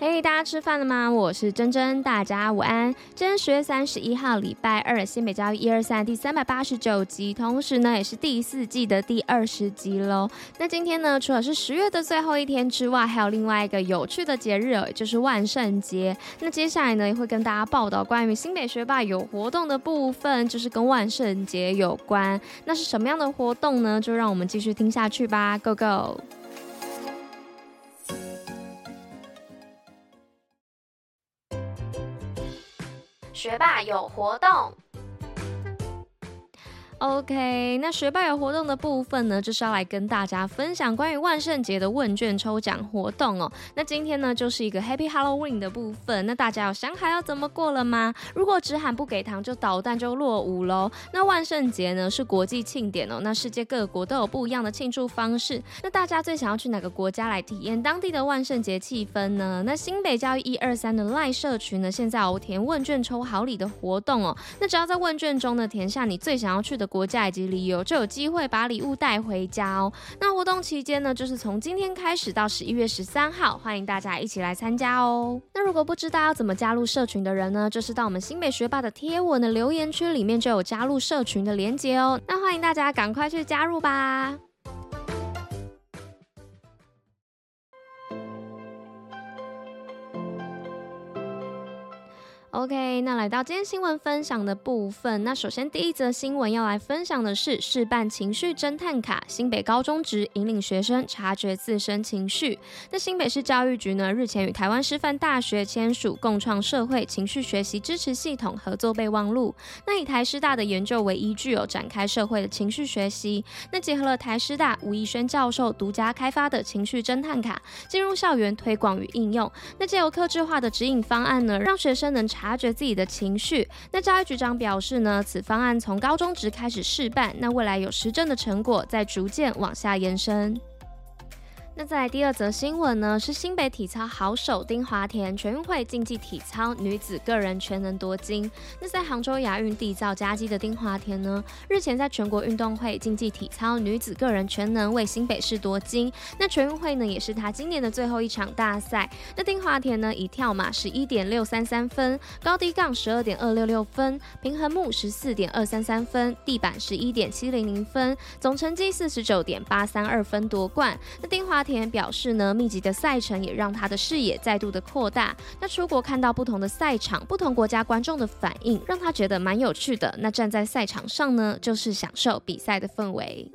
嘿大家吃饭了吗？我是珍珍，大家午安。今天十月三十一号，礼拜二，新北教育一二三第三百八十九集，同时呢，也是第四季的第二十集喽。那今天呢，除了是十月的最后一天之外，还有另外一个有趣的节日，也就是万圣节。那接下来呢，也会跟大家报道关于新北学霸有活动的部分，就是跟万圣节有关。那是什么样的活动呢？就让我们继续听下去吧，Go Go！学霸有活动。OK，那学霸有活动的部分呢，就是要来跟大家分享关于万圣节的问卷抽奖活动哦。那今天呢，就是一个 Happy Halloween 的部分。那大家有想好要怎么过了吗？如果只喊不给糖就捣蛋就落伍喽。那万圣节呢是国际庆典哦，那世界各国都有不一样的庆祝方式。那大家最想要去哪个国家来体验当地的万圣节气氛呢？那新北教育一二三的赖社群呢，现在有填问卷抽好礼的活动哦。那只要在问卷中呢填下你最想要去的国家以及理由，就有机会把礼物带回家哦。那活动期间呢，就是从今天开始到十一月十三号，欢迎大家一起来参加哦。那如果不知道要怎么加入社群的人呢，就是到我们新北学霸的贴文的留言区里面就有加入社群的连接哦。那欢迎大家赶快去加入吧。OK，那来到今天新闻分享的部分。那首先第一则新闻要来分享的是试办情绪侦探卡，新北高中职引领学生察觉自身情绪。那新北市教育局呢，日前与台湾师范大学签署共创社会情绪学习支持系统合作备忘录。那以台师大的研究为依据，有展开社会的情绪学习。那结合了台师大吴怡轩教授独家开发的情绪侦探卡，进入校园推广与应用。那借由客制化的指引方案呢，让学生能查。察觉自己的情绪。那教育局长表示呢，此方案从高中职开始试办，那未来有实证的成果，再逐渐往下延伸。那再来第二则新闻呢，是新北体操好手丁华田全运会竞技体操女子个人全能夺金。那在杭州亚运缔造佳绩的丁华田呢，日前在全国运动会竞技体操女子个人全能为新北市夺金。那全运会呢，也是她今年的最后一场大赛。那丁华田呢，以跳马十一点六三三分，高低杠十二点二六六分，平衡木十四点二三三分，地板十一点七零零分，总成绩四十九点八三二分夺冠。那丁华田表示呢，密集的赛程也让他的视野再度的扩大。那出国看到不同的赛场、不同国家观众的反应，让他觉得蛮有趣的。那站在赛场上呢，就是享受比赛的氛围。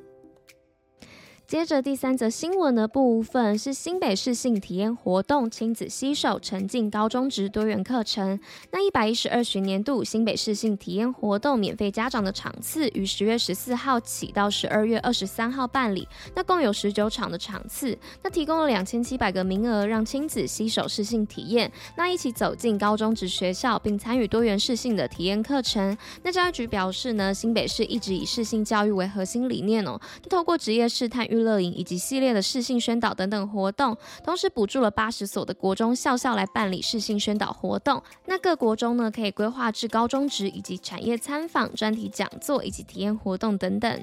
接着第三则新闻的部分是新北市性体验活动，亲子携手沉浸高中职多元课程。那一百一十二学年度新北市性体验活动免费家长的场次于十月十四号起到十二月二十三号办理，那共有十九场的场次，那提供了两千七百个名额，让亲子携手视性体验，那一起走进高中职学校，并参与多元视性的体验课程。那教育局表示呢，新北市一直以视性教育为核心理念哦，透过职业试探乐营以及系列的试性宣导等等活动，同时补助了八十所的国中校校来办理试性宣导活动。那各国中呢，可以规划至高中职以及产业参访、专题讲座以及体验活动等等。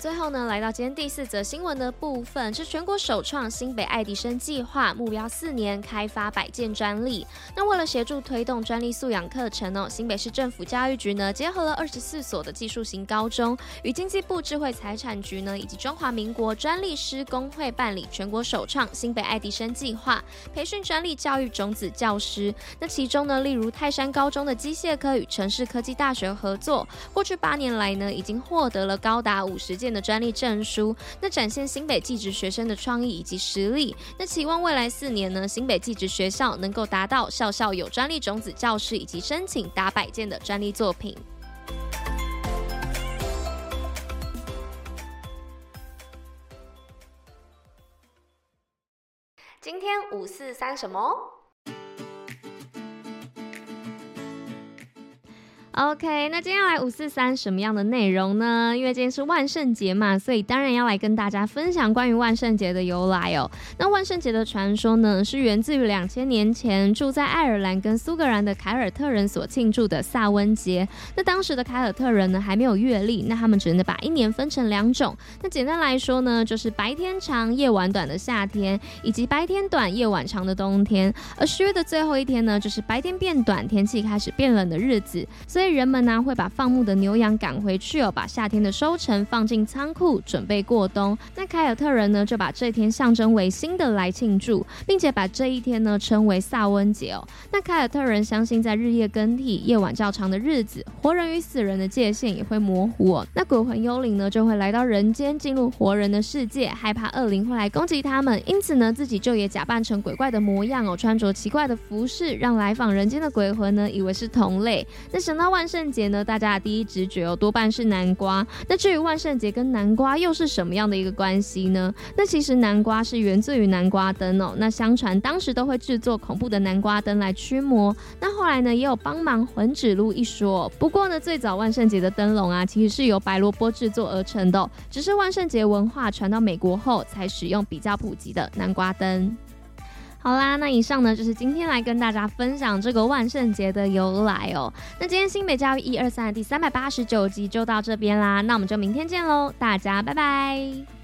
最后呢，来到今天第四则新闻的部分，是全国首创新北爱迪生计划，目标四年开发百件专利。那为了协助推动专利素养课程哦，新北市政府教育局呢，结合了二十四所的技术型高中，与经济部智慧财产局呢，以及中华民国专利师工会办理全国首创新北爱迪生计划，培训专利教育种子教师。那其中呢，例如泰山高中的机械科与城市科技大学合作，过去八年来呢，已经获得了高达五十件的专利证书，那展现新北技职学生的创意以及实力。那期望未来四年呢，新北技职学校能够达到校校有专利种子教师，以及申请达百件的专利作品。今天五四三什么？OK，那今天要来五四三什么样的内容呢？因为今天是万圣节嘛，所以当然要来跟大家分享关于万圣节的由来哦。那万圣节的传说呢，是源自于两千年前住在爱尔兰跟苏格兰的凯尔特人所庆祝的萨温节。那当时的凯尔特人呢，还没有月历，那他们只能把一年分成两种。那简单来说呢，就是白天长、夜晚短的夏天，以及白天短、夜晚长的冬天。而十月的最后一天呢，就是白天变短、天气开始变冷的日子。所以人们呢会把放牧的牛羊赶回去哦，把夏天的收成放进仓库，准备过冬。那凯尔特人呢就把这天象征为新的来庆祝，并且把这一天呢称为萨温节哦。那凯尔特人相信，在日夜更替、夜晚较长的日子，活人与死人的界限也会模糊哦。那鬼魂幽灵呢就会来到人间，进入活人的世界，害怕恶灵会来攻击他们，因此呢自己就也假扮成鬼怪的模样哦，穿着奇怪的服饰，让来访人间的鬼魂呢以为是同类。那想到。万圣节呢，大家的第一直觉哦，多半是南瓜。那至于万圣节跟南瓜又是什么样的一个关系呢？那其实南瓜是源自于南瓜灯哦。那相传当时都会制作恐怖的南瓜灯来驱魔。那后来呢，也有帮忙魂指路一说。不过呢，最早万圣节的灯笼啊，其实是由白萝卜制作而成的，只是万圣节文化传到美国后，才使用比较普及的南瓜灯。好啦，那以上呢就是今天来跟大家分享这个万圣节的由来哦。那今天新北教育一二三的第三百八十九集就到这边啦，那我们就明天见喽，大家拜拜。